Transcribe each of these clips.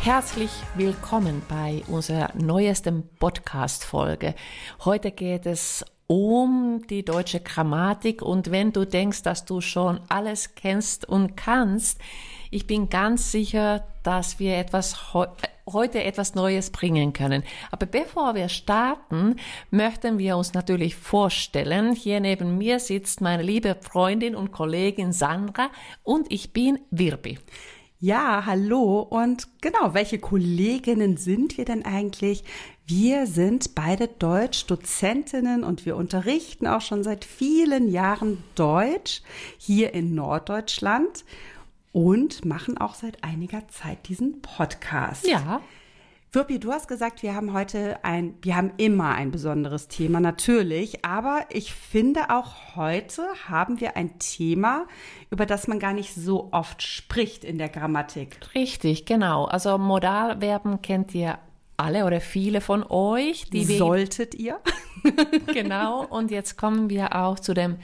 Herzlich willkommen bei unserer neuesten Podcast-Folge. Heute geht es um die deutsche Grammatik und wenn du denkst, dass du schon alles kennst und kannst, ich bin ganz sicher, dass wir etwas heute etwas Neues bringen können. Aber bevor wir starten, möchten wir uns natürlich vorstellen. Hier neben mir sitzt meine liebe Freundin und Kollegin Sandra und ich bin Wirbi. Ja, hallo und genau, welche Kolleginnen sind wir denn eigentlich? Wir sind beide Deutsch-Dozentinnen und wir unterrichten auch schon seit vielen Jahren Deutsch hier in Norddeutschland und machen auch seit einiger Zeit diesen Podcast. Ja. Wirpi, du hast gesagt, wir haben heute ein, wir haben immer ein besonderes Thema, natürlich, aber ich finde auch heute haben wir ein Thema, über das man gar nicht so oft spricht in der Grammatik. Richtig, genau. Also Modalverben kennt ihr alle oder viele von euch. Die Solltet ihr. genau. Und jetzt kommen wir auch zu dem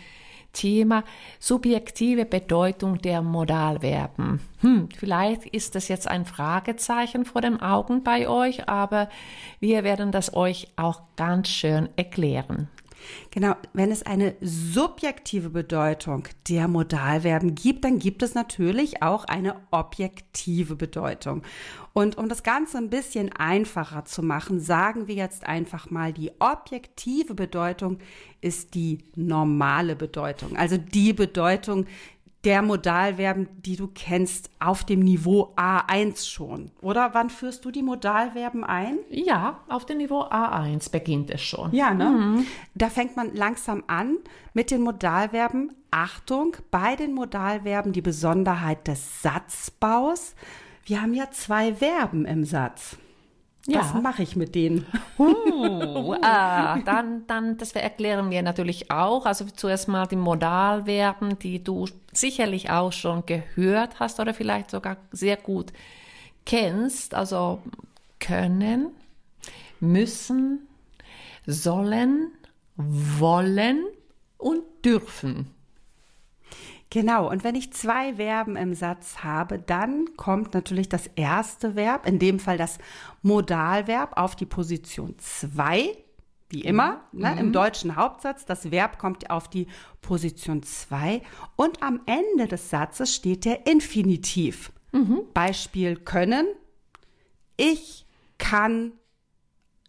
Thema subjektive Bedeutung der Modalverben. Hm, vielleicht ist das jetzt ein Fragezeichen vor den Augen bei euch, aber wir werden das euch auch ganz schön erklären. Genau, wenn es eine subjektive Bedeutung der Modalverben gibt, dann gibt es natürlich auch eine objektive Bedeutung. Und um das Ganze ein bisschen einfacher zu machen, sagen wir jetzt einfach mal, die objektive Bedeutung ist die normale Bedeutung. Also die Bedeutung, der Modalverben, die du kennst, auf dem Niveau A1 schon. Oder wann führst du die Modalverben ein? Ja, auf dem Niveau A1 beginnt es schon. Ja, ne? Mhm. Da fängt man langsam an mit den Modalverben. Achtung, bei den Modalverben die Besonderheit des Satzbaus. Wir haben ja zwei Verben im Satz. Ja. Was mache ich mit denen? Uh, ah, dann, dann, das erklären wir natürlich auch. Also zuerst mal die Modalverben, die du sicherlich auch schon gehört hast oder vielleicht sogar sehr gut kennst. Also können, müssen, sollen, wollen und dürfen. Genau, und wenn ich zwei Verben im Satz habe, dann kommt natürlich das erste Verb, in dem Fall das Modalverb, auf die Position zwei, wie immer, mhm. ne, im mhm. deutschen Hauptsatz. Das Verb kommt auf die Position zwei und am Ende des Satzes steht der Infinitiv. Mhm. Beispiel können. Ich kann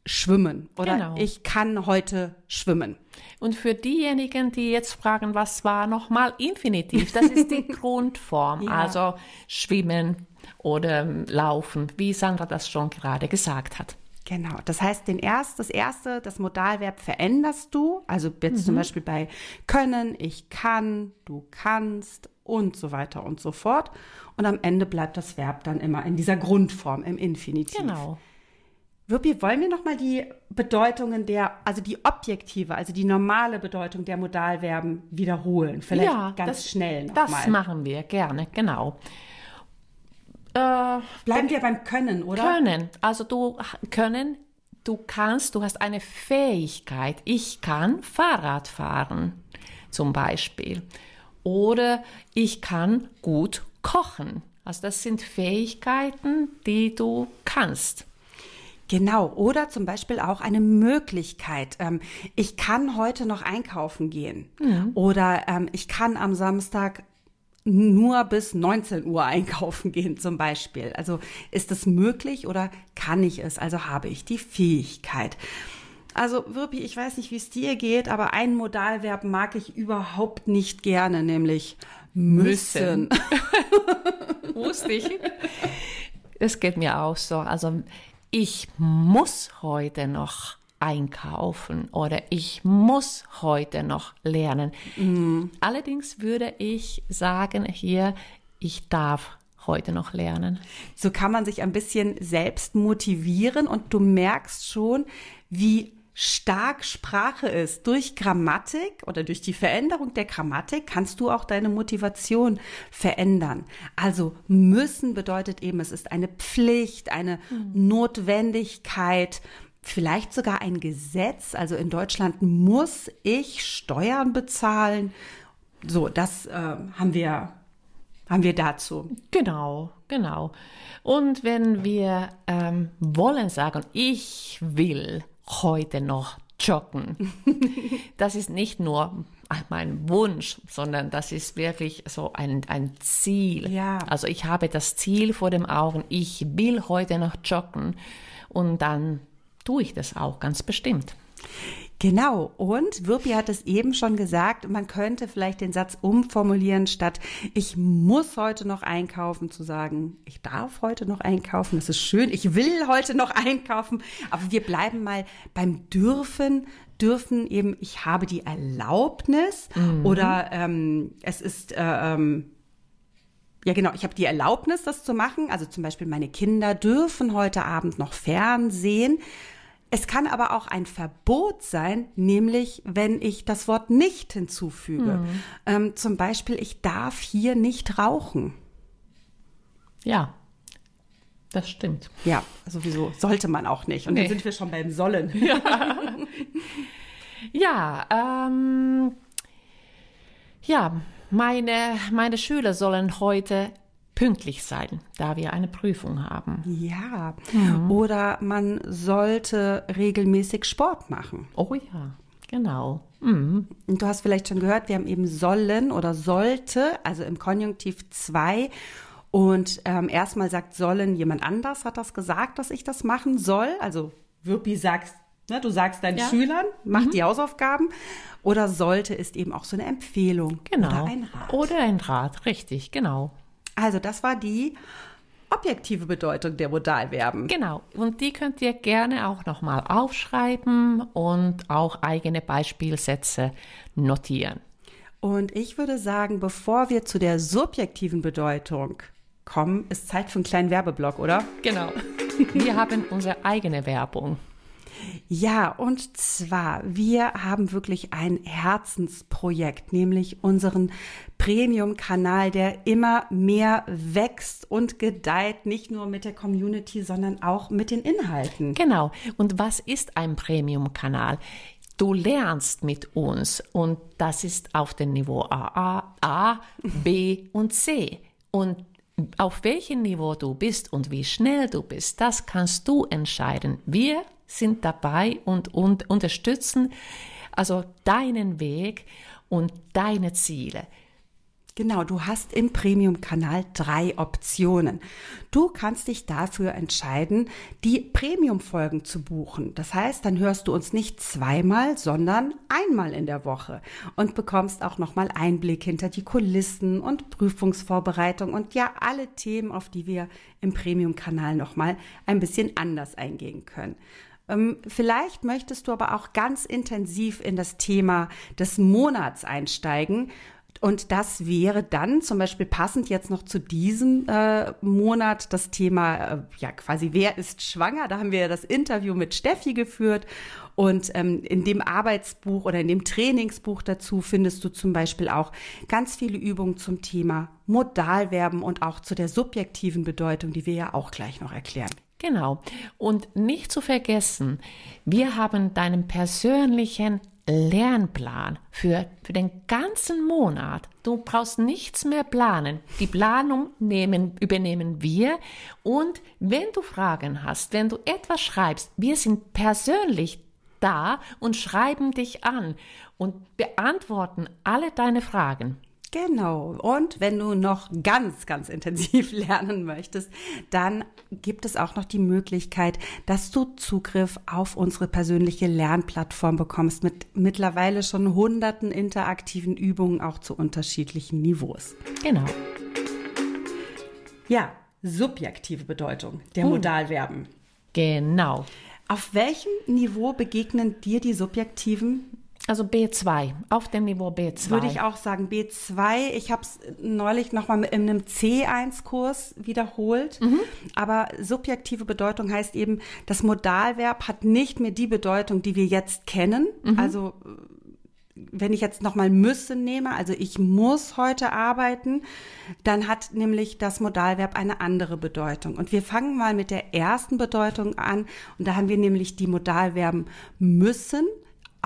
schwimmen oder genau. ich kann heute schwimmen. Und für diejenigen, die jetzt fragen, was war nochmal Infinitiv, das ist die Grundform, ja. also schwimmen oder laufen, wie Sandra das schon gerade gesagt hat. Genau, das heißt, den erst, das erste, das Modalverb veränderst du, also jetzt mhm. zum Beispiel bei können, ich kann, du kannst und so weiter und so fort. Und am Ende bleibt das Verb dann immer in dieser Grundform, im Infinitiv. Genau. Wirpi, wollen wir nochmal die Bedeutungen der, also die objektive, also die normale Bedeutung der Modalverben wiederholen? Vielleicht ja, ganz das, schnell nochmal. Das machen wir gerne, genau. Äh, Bleiben wir beim Können, oder? Können. Also du können, du kannst, du hast eine Fähigkeit. Ich kann Fahrrad fahren, zum Beispiel. Oder ich kann gut kochen. Also das sind Fähigkeiten, die du kannst. Genau, oder zum Beispiel auch eine Möglichkeit. Ähm, ich kann heute noch einkaufen gehen. Mhm. Oder ähm, ich kann am Samstag nur bis 19 Uhr einkaufen gehen zum Beispiel. Also ist es möglich oder kann ich es? Also habe ich die Fähigkeit. Also Wirpi, ich weiß nicht, wie es dir geht, aber ein Modalverb mag ich überhaupt nicht gerne, nämlich müssen. müssen. Wusste ich. Es geht mir auch so. Also ich muss heute noch einkaufen oder ich muss heute noch lernen. Mhm. Allerdings würde ich sagen hier, ich darf heute noch lernen. So kann man sich ein bisschen selbst motivieren und du merkst schon, wie stark Sprache ist, durch Grammatik oder durch die Veränderung der Grammatik kannst du auch deine Motivation verändern. Also müssen bedeutet eben, es ist eine Pflicht, eine mhm. Notwendigkeit, vielleicht sogar ein Gesetz. Also in Deutschland muss ich Steuern bezahlen. So, das äh, haben wir haben wir dazu. Genau, genau. Und wenn wir ähm, wollen sagen, ich will heute noch joggen, das ist nicht nur mein Wunsch, sondern das ist wirklich so ein, ein Ziel. Ja. Also ich habe das Ziel vor den Augen, ich will heute noch joggen und dann tue ich das auch ganz bestimmt. Genau. Und Wirpi hat es eben schon gesagt, man könnte vielleicht den Satz umformulieren, statt ich muss heute noch einkaufen, zu sagen, ich darf heute noch einkaufen, das ist schön, ich will heute noch einkaufen. Aber wir bleiben mal beim dürfen, dürfen eben, ich habe die Erlaubnis mhm. oder ähm, es ist, äh, ähm, ja, genau. Ich habe die Erlaubnis, das zu machen. Also zum Beispiel meine Kinder dürfen heute Abend noch Fernsehen. Es kann aber auch ein Verbot sein, nämlich wenn ich das Wort nicht hinzufüge. Mhm. Ähm, zum Beispiel, ich darf hier nicht rauchen. Ja, das stimmt. Ja, sowieso sollte man auch nicht. Und nee. dann sind wir schon beim Sollen. Ja, ja, ähm, ja meine, meine Schüler sollen heute pünktlich sein, da wir eine Prüfung haben. Ja, mhm. oder man sollte regelmäßig Sport machen. Oh ja, genau. Mhm. Du hast vielleicht schon gehört, wir haben eben sollen oder sollte, also im Konjunktiv 2. Und ähm, erstmal sagt sollen, jemand anders hat das gesagt, dass ich das machen soll. Also Wirpi sagst, ne, du sagst deinen ja. Schülern, mach mhm. die Hausaufgaben. Oder sollte ist eben auch so eine Empfehlung. Genau. Oder ein Rat. Oder ein Rat, richtig, genau. Also das war die objektive Bedeutung der Modalverben. Genau. Und die könnt ihr gerne auch nochmal aufschreiben und auch eigene Beispielsätze notieren. Und ich würde sagen, bevor wir zu der subjektiven Bedeutung kommen, ist Zeit für einen kleinen Werbeblock, oder? Genau. Wir haben unsere eigene Werbung. Ja, und zwar, wir haben wirklich ein Herzensprojekt, nämlich unseren Premium-Kanal, der immer mehr wächst und gedeiht, nicht nur mit der Community, sondern auch mit den Inhalten. Genau. Und was ist ein Premium-Kanal? Du lernst mit uns und das ist auf dem Niveau A, A, B und C. Und auf welchem Niveau du bist und wie schnell du bist, das kannst du entscheiden. Wir sind dabei und, und unterstützen also deinen Weg und deine Ziele. Genau, du hast im Premium-Kanal drei Optionen. Du kannst dich dafür entscheiden, die Premium-Folgen zu buchen. Das heißt, dann hörst du uns nicht zweimal, sondern einmal in der Woche und bekommst auch nochmal Einblick hinter die Kulissen und Prüfungsvorbereitung und ja, alle Themen, auf die wir im Premium-Kanal nochmal ein bisschen anders eingehen können. Ähm, vielleicht möchtest du aber auch ganz intensiv in das Thema des Monats einsteigen. Und das wäre dann zum Beispiel passend jetzt noch zu diesem äh, Monat das Thema, äh, ja quasi, wer ist schwanger? Da haben wir ja das Interview mit Steffi geführt. Und ähm, in dem Arbeitsbuch oder in dem Trainingsbuch dazu findest du zum Beispiel auch ganz viele Übungen zum Thema Modalverben und auch zu der subjektiven Bedeutung, die wir ja auch gleich noch erklären. Genau. Und nicht zu vergessen, wir haben deinen persönlichen Lernplan für, für den ganzen Monat. Du brauchst nichts mehr planen. Die Planung nehmen, übernehmen wir. Und wenn du Fragen hast, wenn du etwas schreibst, wir sind persönlich da und schreiben dich an und beantworten alle deine Fragen. Genau. Und wenn du noch ganz, ganz intensiv lernen möchtest, dann gibt es auch noch die Möglichkeit, dass du Zugriff auf unsere persönliche Lernplattform bekommst mit mittlerweile schon hunderten interaktiven Übungen auch zu unterschiedlichen Niveaus. Genau. Ja, subjektive Bedeutung der uh. Modalverben. Genau. Auf welchem Niveau begegnen dir die subjektiven also B2, auf dem Niveau B2. Würde ich auch sagen, B2. Ich habe es neulich nochmal in einem C1-Kurs wiederholt. Mhm. Aber subjektive Bedeutung heißt eben, das Modalverb hat nicht mehr die Bedeutung, die wir jetzt kennen. Mhm. Also wenn ich jetzt nochmal müsse nehme, also ich muss heute arbeiten, dann hat nämlich das Modalverb eine andere Bedeutung. Und wir fangen mal mit der ersten Bedeutung an. Und da haben wir nämlich die Modalverben müssen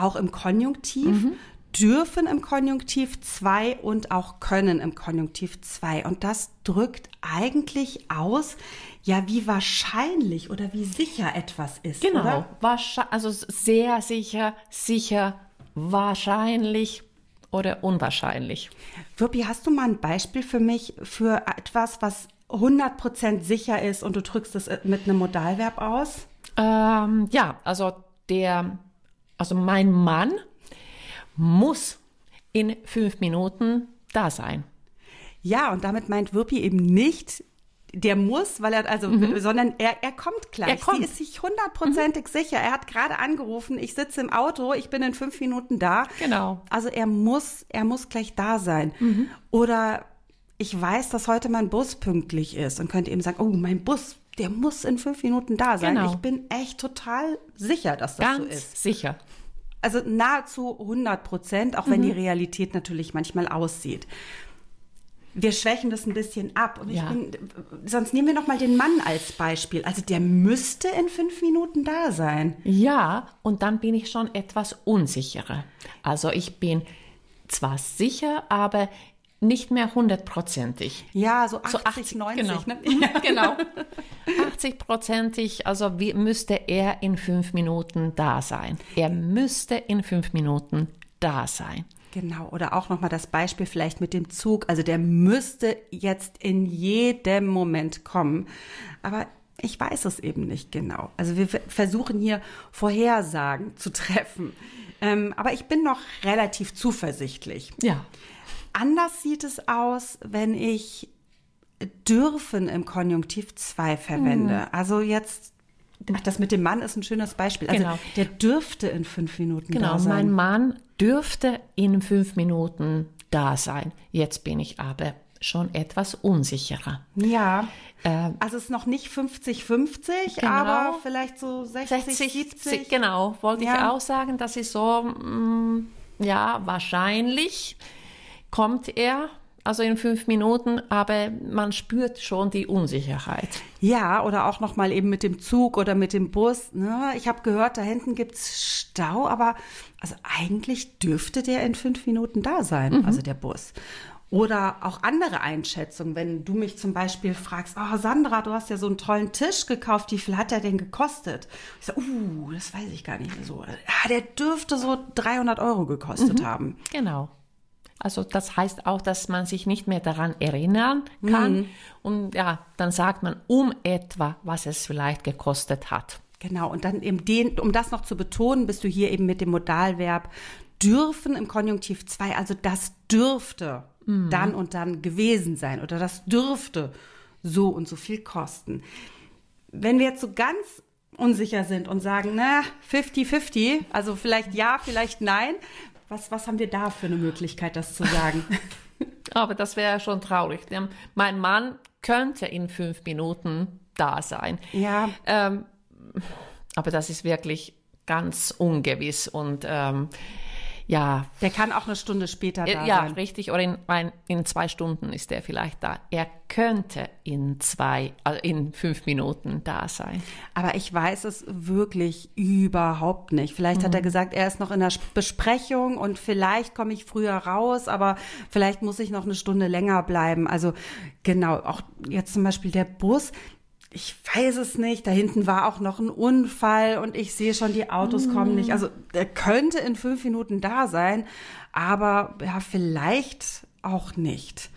auch im Konjunktiv, mhm. dürfen im Konjunktiv 2 und auch können im Konjunktiv 2. Und das drückt eigentlich aus, ja, wie wahrscheinlich oder wie sicher etwas ist. Genau, also sehr sicher, sicher, wahrscheinlich oder unwahrscheinlich. Wirpi, hast du mal ein Beispiel für mich für etwas, was 100% sicher ist und du drückst es mit einem Modalverb aus? Ähm, ja, also der, also mein Mann muss in fünf Minuten da sein. Ja, und damit meint Wirpi eben nicht, der muss, weil er also, sondern er, er kommt gleich. Mhm. Er kommt. Mhm. Sie ist sich hundertprozentig sicher. Er hat gerade angerufen, ich sitze im Auto, ich bin in fünf Minuten da. Genau. Mhm. Also er muss, er muss gleich da sein. Oder ich weiß, dass heute mein Bus pünktlich ist und könnte eben sagen, oh, mein Bus, der muss in fünf Minuten da sein. Genau. Ich bin echt total sicher, dass das so Ganz ist. sicher. Also nahezu 100 Prozent, auch Mhm. wenn die Realität natürlich manchmal aussieht. Wir schwächen das ein bisschen ab. Und ich Ja. bin, sonst nehmen wir noch mal den Mann als Beispiel. Also der müsste in fünf Minuten da sein. Ja, und dann bin ich schon etwas unsicherer. Also ich bin zwar sicher, aber nicht mehr hundertprozentig. Ja, so 80, So 80, 90. genau. Ne? genau. 80-prozentig, also wie müsste er in fünf Minuten da sein? Er müsste in fünf Minuten da sein. Genau, oder auch nochmal das Beispiel vielleicht mit dem Zug. Also der müsste jetzt in jedem Moment kommen. Aber ich weiß es eben nicht genau. Also wir ver- versuchen hier Vorhersagen zu treffen. Ähm, aber ich bin noch relativ zuversichtlich. Ja. Anders sieht es aus, wenn ich dürfen im Konjunktiv 2 verwende. Also jetzt, ach, das mit dem Mann ist ein schönes Beispiel. Also Genau. der dürfte in fünf Minuten Genau, da sein. mein Mann dürfte in fünf Minuten da sein. Jetzt bin ich aber schon etwas unsicherer. Ja. Ähm, Also es ist noch nicht 50-50, Genau. aber vielleicht so 60, 60, 70. genau, wollte ich Ja. auch sagen, das ist so, mm, ja, wahrscheinlich kommt er, also in fünf Minuten, aber man spürt schon die Unsicherheit. Ja, oder auch noch mal eben mit dem Zug oder mit dem Bus. Ne? Ich habe gehört, da hinten gibt's Stau, aber also eigentlich dürfte der in fünf Minuten da sein, also der Bus. Oder auch andere Einschätzungen, wenn du mich zum Beispiel fragst, oh Sandra, du hast ja so einen tollen Tisch gekauft, wie viel hat der denn gekostet? Ich sage, uh, das weiß ich gar nicht mehr so. Ja, der dürfte so 300 Euro gekostet haben. Genau. Also das heißt auch, dass man sich nicht mehr daran erinnern kann. Und ja, dann sagt man um etwa, was es vielleicht gekostet hat. Genau, und dann eben den, um das noch zu betonen, bist du hier eben mit dem Modalverb dürfen im Konjunktiv 2, also das dürfte dann und dann gewesen sein oder das dürfte so und so viel kosten. Wenn wir jetzt so ganz unsicher sind und sagen, na, 50-50, also vielleicht ja, vielleicht nein, was, was haben wir da für eine Möglichkeit, das zu sagen? Aber das wäre schon traurig. Denn Mein Mann könnte in fünf Minuten da sein. ja, Ähm, aber das ist wirklich ganz ungewiss und ähm, ja, der kann auch eine Stunde später da äh, ja, sein. richtig. Oder in, in zwei Stunden ist er vielleicht da. Er könnte in zwei, also in fünf Minuten da sein. Aber ich weiß es wirklich überhaupt nicht. Vielleicht hat er gesagt, er ist noch in der Besprechung und vielleicht komme ich früher raus, aber vielleicht muss ich noch eine Stunde länger bleiben. Also genau, auch jetzt zum Beispiel der Bus. Ich weiß es nicht. Da hinten war auch noch ein Unfall und ich sehe schon, die Autos kommen nicht. Also er könnte in fünf Minuten da sein, aber ja, vielleicht auch nicht.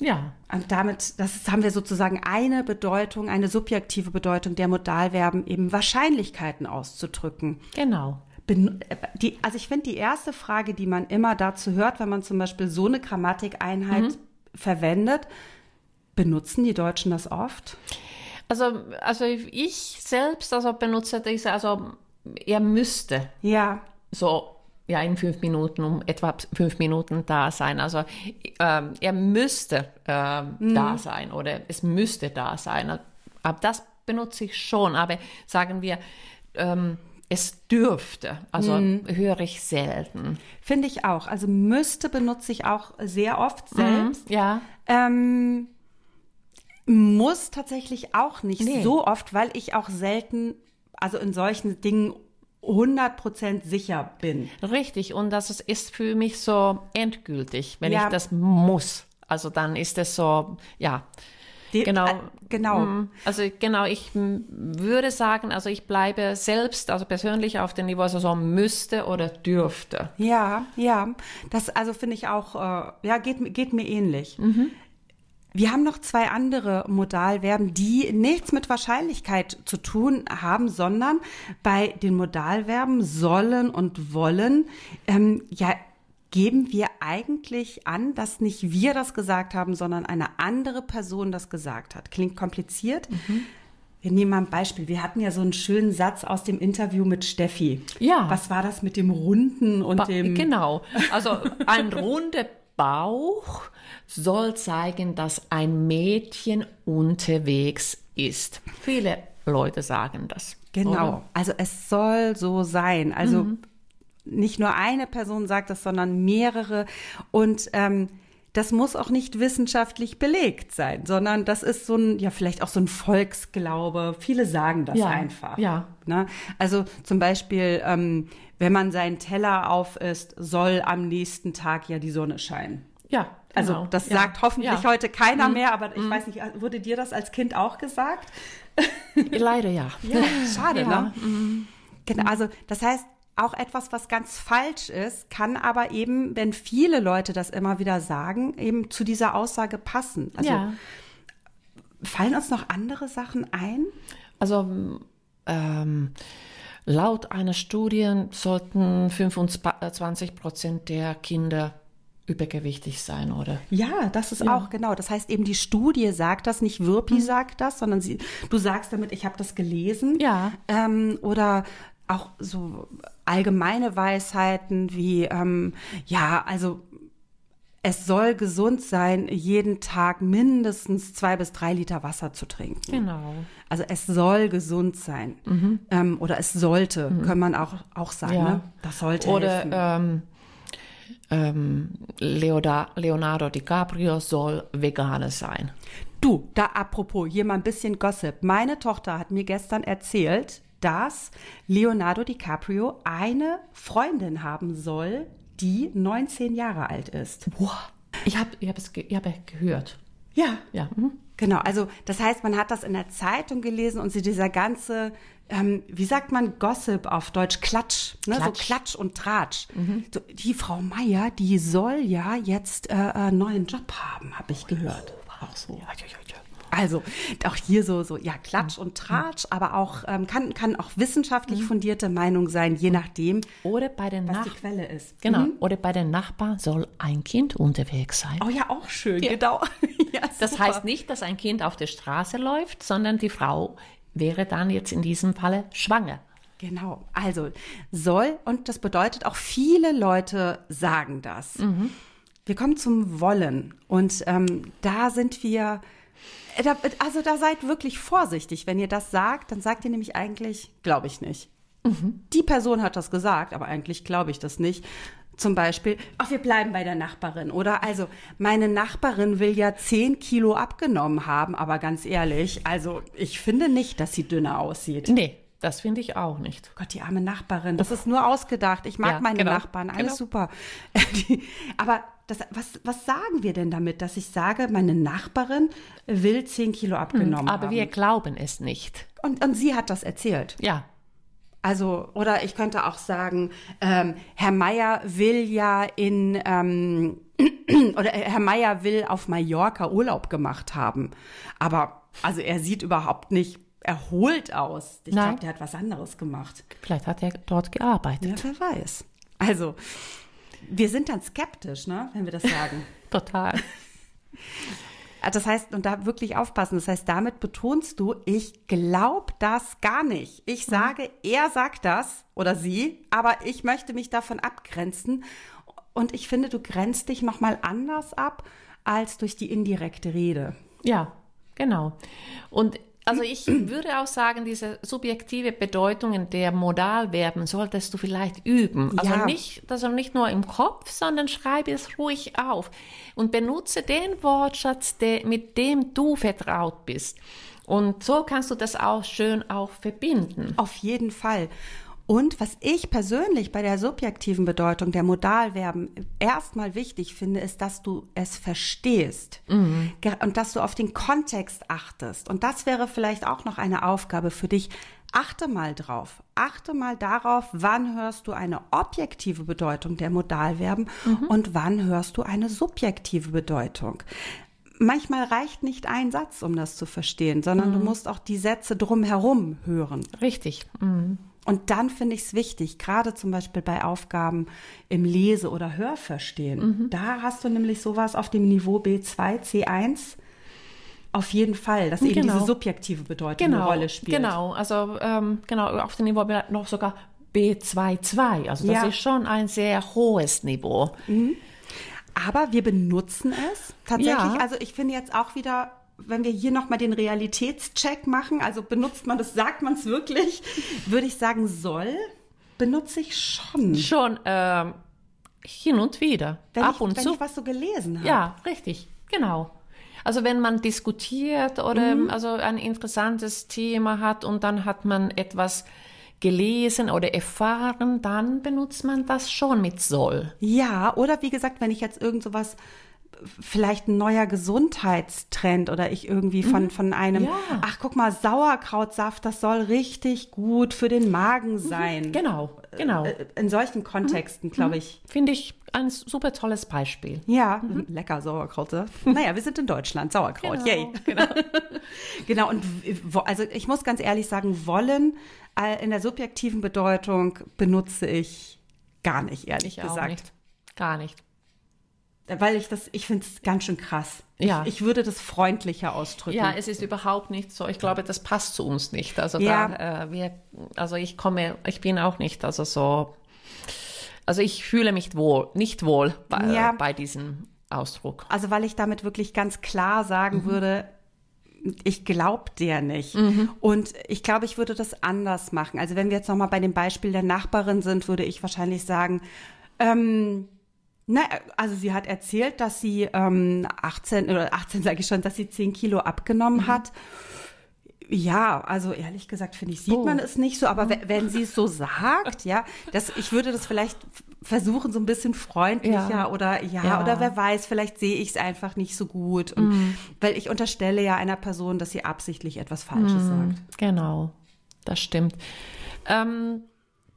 Ja, Und damit, das ist- haben wir sozusagen eine Bedeutung, eine subjektive Bedeutung der Modalverben, eben Wahrscheinlichkeiten auszudrücken. genau. Äh, die, also ich finde die erste Frage, die man immer dazu hört, wenn man zum Beispiel so eine Grammatikeinheit verwendet, benutzen die Deutschen das oft? Also, also ich selbst also benutze diese, also er müsste Ja, so ja in fünf Minuten um etwa fünf Minuten da sein. Also ähm, er müsste ähm, da sein oder es müsste da sein. Aber das benutze ich schon. Aber sagen wir ähm, es dürfte, also höre ich selten. finde ich auch. Also müsste benutze ich auch sehr oft selbst. Ja, Ähm, muss tatsächlich auch nicht Nee. so oft, weil ich auch selten, also in solchen Dingen 100% sicher bin. Richtig, und das ist für mich so endgültig, wenn Ja. ich das muss. Also dann ist es so, ja. Die- Genau. äh, genau. Mm, Also genau, ich würde sagen, also ich bleibe selbst, also persönlich auf dem Niveau, also so müsste oder dürfte. Ja, ja. Das also finde ich auch, äh, ja, geht, geht mir ähnlich. Wir haben noch zwei andere Modalverben, die nichts mit Wahrscheinlichkeit zu tun haben, sondern bei den Modalverben sollen und wollen, ähm, ja, geben wir eigentlich an, dass nicht wir das gesagt haben, sondern eine andere Person das gesagt hat. Klingt kompliziert. Wir nehmen mal ein Beispiel. Wir hatten ja so einen schönen Satz aus dem Interview mit Steffi. Ja. Was war das mit dem Runden und Ba- dem. Genau. Also ein runder Bauch soll zeigen, dass ein Mädchen unterwegs ist. Viele Leute sagen das. Genau. oder? Also es soll so sein. Also Mhm. nicht nur eine Person sagt das, sondern mehrere. Und ähm, das muss auch nicht wissenschaftlich belegt sein, sondern das ist so ein, ja, vielleicht auch so ein Volksglaube. Viele sagen das Ja, einfach. ja. Ne? Also zum Beispiel, ähm, wenn man seinen Teller aufisst, soll am nächsten Tag ja die Sonne scheinen. Ja. Also genau. das Ja, sagt hoffentlich ja. Mhm. heute keiner mehr, aber ich weiß nicht, wurde dir das als Kind auch gesagt? Leider ja. Ja, schade, Ja, ne? Genau, also das heißt, auch etwas, was ganz falsch ist, kann aber eben, wenn viele Leute das immer wieder sagen, eben zu dieser Aussage passen. Also ja. fallen uns noch andere Sachen ein? Also ähm, laut einer Studie sollten 25 Prozent der Kinder übergewichtig sein, oder? Ja, das ist auch genau. Das heißt eben, die Studie sagt das, nicht Wirpi sagt das, sondern sie, du sagst damit, ich habe das gelesen. Ja. Ähm, oder auch so allgemeine Weisheiten wie, ähm, ja, also es soll gesund sein, jeden Tag mindestens zwei bis drei Liter Wasser zu trinken. Genau. Also es soll gesund sein. Ähm, oder es sollte, kann man auch, auch sagen. Ja. Ne? Das sollte Oder helfen. ähm, ähm, Leonardo DiCaprio soll Veganer sein. Du, da apropos, hier mal ein bisschen Gossip. Meine Tochter hat mir gestern erzählt, dass Leonardo DiCaprio eine Freundin haben soll, die 19 Jahre alt ist. Boah. Ich habe ich hab es ich hab gehört. Ja. Ja. mhm. Genau, also das heißt, man hat das in der Zeitung gelesen und sie dieser ganze, ähm, wie sagt man Gossip auf Deutsch, Klatsch, ne? Klatsch. so Klatsch und Tratsch. So, die Frau Meier, die soll ja jetzt äh, einen neuen Job haben, habe ich gehört. Auch so. Also auch hier so, so ja, Klatsch und Tratsch, aber auch ähm, kann, kann auch wissenschaftlich fundierte Meinung sein, je nachdem, Oder bei den was die Nach Quelle ist. genau. Mhm. Oder bei den Nachbarn soll ein Kind unterwegs sein. Oh ja, auch schön, genau. ja, Das super. heißt nicht, dass ein Kind auf der Straße läuft, sondern die Frau wäre dann jetzt in diesem Falle schwanger. Genau, also soll und das bedeutet auch viele Leute sagen das. Wir kommen zum Wollen und ähm, da sind wir, da, also da seid wirklich vorsichtig, wenn ihr das sagt, dann sagt ihr nämlich eigentlich, glaube ich nicht. Die Person hat das gesagt, aber eigentlich glaube ich das nicht. Zum Beispiel, ach, wir bleiben bei der Nachbarin. Oder also, meine Nachbarin will ja 10 Kilo abgenommen haben, aber ganz ehrlich, also ich finde nicht, dass sie dünner aussieht. Nee, das finde ich auch nicht. Gott, die arme Nachbarin. Das ist nur ausgedacht. Ich mag Ja, meine genau, Nachbarn, alles genau. super. Die, aber das, was, was sagen wir denn damit, dass ich sage, meine Nachbarin will 10 Kilo abgenommen Hm, Aber haben? wir glauben es nicht. und, und sie hat das erzählt. Ja, Also, oder ich könnte auch sagen, ähm, Herr Meier will ja in, ähm, oder Herr Meier will auf Mallorca Urlaub gemacht haben. Aber, also er sieht überhaupt nicht erholt aus. Ich glaube, der hat was anderes gemacht. vielleicht hat er dort gearbeitet. Ja, wer weiß. Also, wir sind dann skeptisch, ne, wenn wir das sagen. Total. Ah, Das heißt, und da wirklich aufpassen. Das heißt, damit betonst du, ich glaube das gar nicht. Ich sage, er sagt das oder sie, aber ich möchte mich davon abgrenzen. Und ich finde, du grenzt dich nochmal anders ab als durch die indirekte Rede. Ja, genau. Und also ich würde auch sagen, diese subjektive Bedeutungen der Modalverben solltest du vielleicht üben. Also Ja. nicht, also nicht nur im Kopf, sondern schreibe es ruhig auf und benutze den Wortschatz, der, mit dem du vertraut bist. Und so kannst du das auch schön auch verbinden. Auf jeden Fall. Und was ich persönlich bei der subjektiven Bedeutung der Modalverben erstmal wichtig finde, ist, dass du es verstehst mhm. und dass du auf den Kontext achtest. Und das wäre vielleicht auch noch eine Aufgabe für dich. Achte mal drauf. Achte mal darauf, wann hörst du eine objektive Bedeutung der Modalverben mhm. und wann hörst du eine subjektive Bedeutung manchmal reicht nicht ein Satz, um das zu verstehen, sondern mhm. du musst auch die Sätze drumherum hören. Richtig. Mhm. Und dann finde ich es wichtig, gerade zum Beispiel bei Aufgaben im Lese- oder Hörverstehen. Mhm. Da hast du nämlich sowas auf dem Niveau B2, C1. Auf jeden Fall, dass eben genau. diese subjektive Bedeutung genau. eine Rolle spielt. Genau, also ähm, genau auf dem Niveau noch sogar B22. Also das ja. ist schon ein sehr hohes Niveau. Mhm. Aber wir benutzen es tatsächlich. Ja. Also ich finde jetzt auch wieder wenn wir hier nochmal den Realitätscheck machen, also benutzt man das, sagt man es wirklich, würde ich sagen, soll, benutze ich schon. Schon ähm, hin und wieder. Wenn ab ich, und wenn zu. ich was so gelesen habe. Ja, richtig, genau. Also wenn man diskutiert oder mhm. also ein interessantes Thema hat und dann hat man etwas gelesen oder erfahren, dann benutzt man das schon mit soll. Ja, oder wie gesagt, wenn ich jetzt irgend sowas vielleicht ein neuer Gesundheitstrend oder ich irgendwie von, mhm. von einem, ja. ach guck mal, Sauerkrautsaft, das soll richtig gut für den Magen mhm. sein. Genau, genau. Äh, in solchen Kontexten, mhm. glaube ich. Finde ich ein super tolles Beispiel. Ja, mhm. lecker Sauerkraut. naja, wir sind in Deutschland, Sauerkraut, genau, yay. Genau. genau, und also ich muss ganz ehrlich sagen, wollen äh, in der subjektiven Bedeutung benutze ich gar nicht, ehrlich ich gesagt. Nicht. Gar nicht weil ich das, ich finde es ganz schön krass. Ja. Ich, ich, würde das freundlicher ausdrücken. Ja, es ist überhaupt nicht so. Ich glaube, das passt zu uns nicht. Also ja. da, äh, wir, also ich komme, ich bin auch nicht, also so, also ich fühle mich wohl, nicht wohl bei, ja. bei diesem Ausdruck. Also weil ich damit wirklich ganz klar sagen mhm. würde, ich glaube der nicht. Mhm. Und ich glaube, ich würde das anders machen. Also wenn wir jetzt nochmal bei dem Beispiel der Nachbarin sind, würde ich wahrscheinlich sagen, ähm, na, also sie hat erzählt, dass sie ähm, 18 oder 18 sage ich schon, dass sie 10 Kilo abgenommen mhm. hat. Ja, also ehrlich gesagt, finde ich, sieht oh. man es nicht so, aber wenn sie es so sagt, ja, das, ich würde das vielleicht versuchen, so ein bisschen freundlicher ja. oder ja, ja, oder wer weiß, vielleicht sehe ich es einfach nicht so gut. Und, mm. Weil ich unterstelle ja einer Person, dass sie absichtlich etwas Falsches mm. sagt. Genau, das stimmt. Ähm,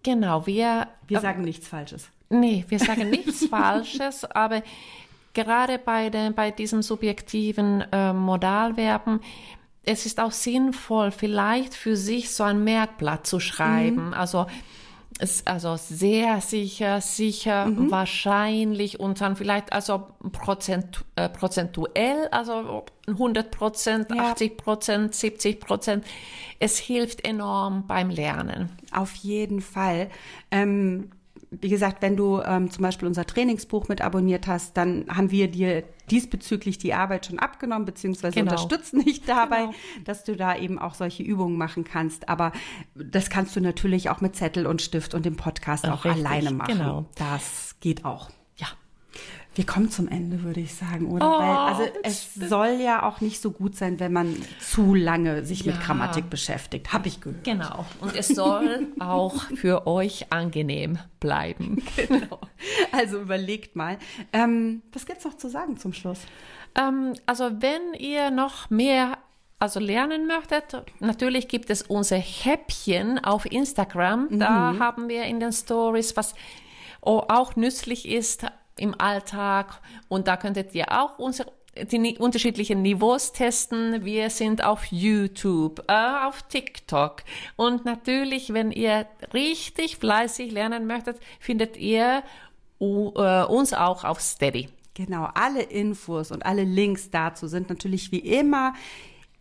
genau, wir. Wir äh, sagen nichts Falsches. Nee, wir sagen nichts Falsches, aber gerade bei, den, bei diesem subjektiven äh, Modalverben, es ist auch sinnvoll, vielleicht für sich so ein Merkblatt zu schreiben. Mhm. Also, es, also sehr sicher, sicher, mhm. wahrscheinlich und dann vielleicht also prozent, äh, prozentuell, also 100 Prozent, ja. 80 Prozent, 70 Prozent. Es hilft enorm beim Lernen. Auf jeden Fall. Ähm, wie gesagt, wenn du ähm, zum Beispiel unser Trainingsbuch mit abonniert hast, dann haben wir dir diesbezüglich die Arbeit schon abgenommen, beziehungsweise genau. unterstützen dich dabei, genau. dass du da eben auch solche Übungen machen kannst. Aber das kannst du natürlich auch mit Zettel und Stift und dem Podcast auch, auch alleine machen. Genau. Das geht auch. Wir kommen zum Ende, würde ich sagen, oder? Oh, Weil, also es soll ja auch nicht so gut sein, wenn man zu lange sich ja. mit Grammatik beschäftigt, habe ich gehört. Genau. Und es soll auch für euch angenehm bleiben. Genau. Also überlegt mal. Ähm, was gibt's noch zu sagen zum Schluss? Ähm, also wenn ihr noch mehr also lernen möchtet, natürlich gibt es unser Häppchen auf Instagram. Mhm. Da haben wir in den Stories was auch nützlich ist im Alltag. Und da könntet ihr auch unsere die unterschiedlichen Niveaus testen. Wir sind auf YouTube, äh, auf TikTok. Und natürlich, wenn ihr richtig fleißig lernen möchtet, findet ihr uh, uns auch auf Steady. Genau, alle Infos und alle Links dazu sind natürlich wie immer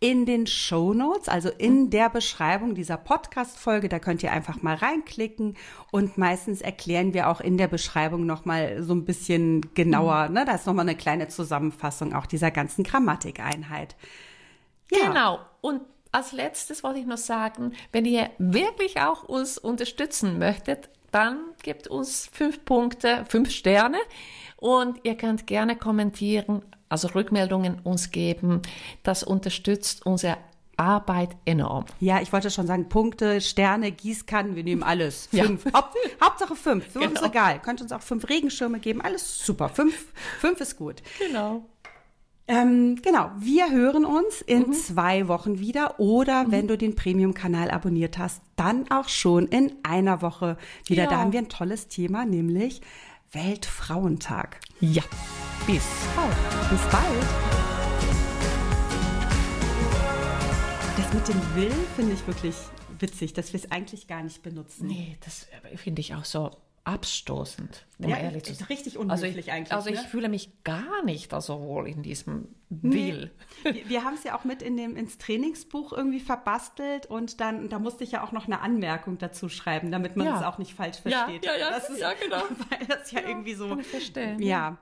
in den Show Notes, also in der Beschreibung dieser Podcast-Folge. Da könnt ihr einfach mal reinklicken und meistens erklären wir auch in der Beschreibung nochmal so ein bisschen genauer. Mhm. Ne? Da ist nochmal eine kleine Zusammenfassung auch dieser ganzen Grammatikeinheit. Ja. Genau. Und als letztes wollte ich noch sagen, wenn ihr wirklich auch uns unterstützen möchtet, dann gebt uns fünf Punkte, fünf Sterne und ihr könnt gerne kommentieren, also Rückmeldungen uns geben. Das unterstützt unser Arbeit enorm. Ja, ich wollte schon sagen, Punkte, Sterne, Gießkannen, wir nehmen alles. Fünf. Ja. Haupt, Hauptsache fünf. Für genau. uns egal. Könnt uns auch fünf Regenschirme geben. Alles super. Fünf, fünf ist gut. Genau. Ähm, genau, wir hören uns in mhm. zwei Wochen wieder oder mhm. wenn du den Premium-Kanal abonniert hast, dann auch schon in einer Woche wieder. Ja. Da haben wir ein tolles Thema, nämlich Weltfrauentag. Ja, bis bald. Bis bald. Das mit dem Will finde ich wirklich witzig, dass wir es eigentlich gar nicht benutzen. Nee, das finde ich auch so abstoßend, um ja, ehrlich zu sein. Richtig unhöflich also ich, eigentlich. Also ich ne? fühle mich gar nicht so wohl in diesem Will. Nee. Wir, wir haben es ja auch mit in dem, ins Trainingsbuch irgendwie verbastelt und dann, da musste ich ja auch noch eine Anmerkung dazu schreiben, damit man es ja. auch nicht falsch versteht. Ja, ja, ja, das ist, ja genau. Weil das ja, ja irgendwie so. Kann ich verstehen. Ja,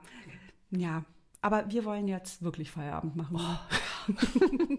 ja. Aber wir wollen jetzt wirklich Feierabend machen. Oh.